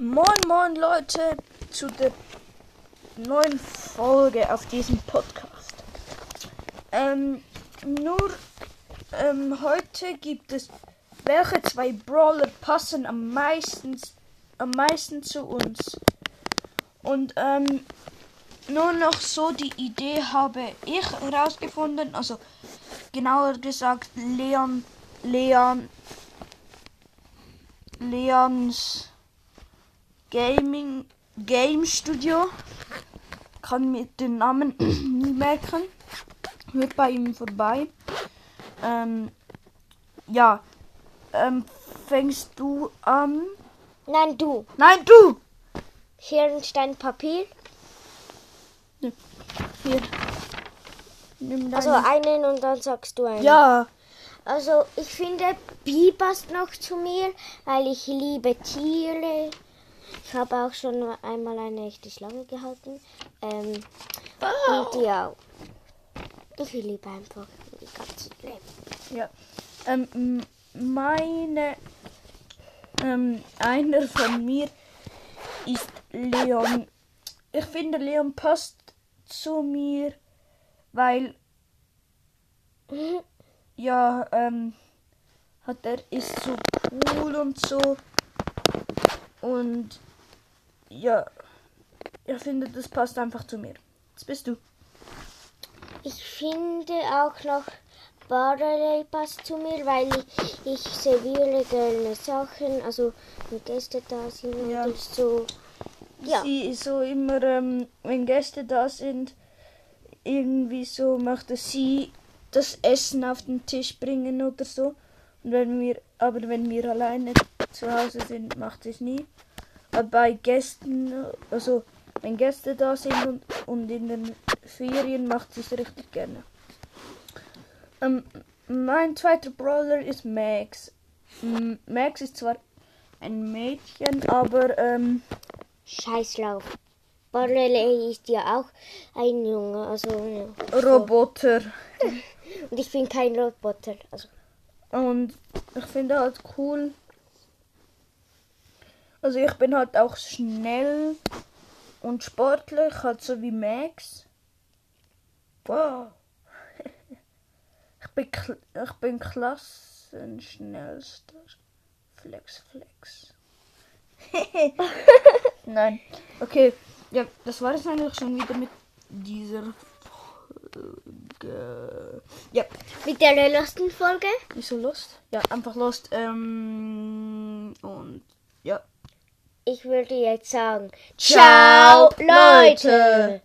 Moin moin Leute zu der neuen Folge auf diesem Podcast. Ähm, nur ähm, heute gibt es welche zwei Brawler passen am meisten am meisten zu uns. Und ähm, nur noch so die Idee habe ich herausgefunden, also genauer gesagt Leon Leon Leons Gaming Game Studio. Kann mir den Namen nie merken. Hört bei ihm vorbei. Ähm, ja. Ähm, fängst du an? Nein, du. Nein, du! Schere, Stein, Papier. Hier. Nimm. Also einen und dann sagst du einen. ja. Also ich finde, Bi passt noch zu mir, weil ich liebe Tiere. Ich habe auch schon einmal eine echte Schlange gehalten. Ähm, Und ja. Ich liebe einfach die ganze Leben. Ja. Ähm, meine. Ähm, einer von mir ist Leon. Ich finde, Leon passt zu mir, weil. Ja, ähm. Hat er ist so cool und so. Und. Ja. Ich finde, das passt einfach zu mir. Jetzt bist du. Ich finde auch noch Barley passt zu mir, weil ich, ich serviere gerne Sachen, also wenn Gäste da sind Ja. oder so. Ja. Sie ist so immer, ähm, wenn Gäste da sind, irgendwie so möchte sie das Essen auf den Tisch bringen oder so. Und wenn wir, aber wenn wir alleine zu Hause sind, macht es nie. Aber bei Gästen, also wenn Gäste da sind und, und in den Ferien macht es richtig gerne. Ähm, mein zweiter Brawler ist Max. M- Max ist zwar ein Mädchen, aber ähm, Scheißlauf. Barley ist ja auch ein Junge, also ja. Roboter. Und ich bin kein Roboter, also Und ich finde halt cool. Also ich bin halt auch schnell und sportlich, halt so wie Max. Wow. Ich bin, ich bin Klassenschnellster. Flex, flex. Nein. Okay, ja, das war es eigentlich schon wieder mit dieser Folge. Ja, mit der letzten Folge. nicht so Lust? Ja, einfach Lust. Ähm, und ja. Ich würde jetzt sagen, Ciao, ciao Leute.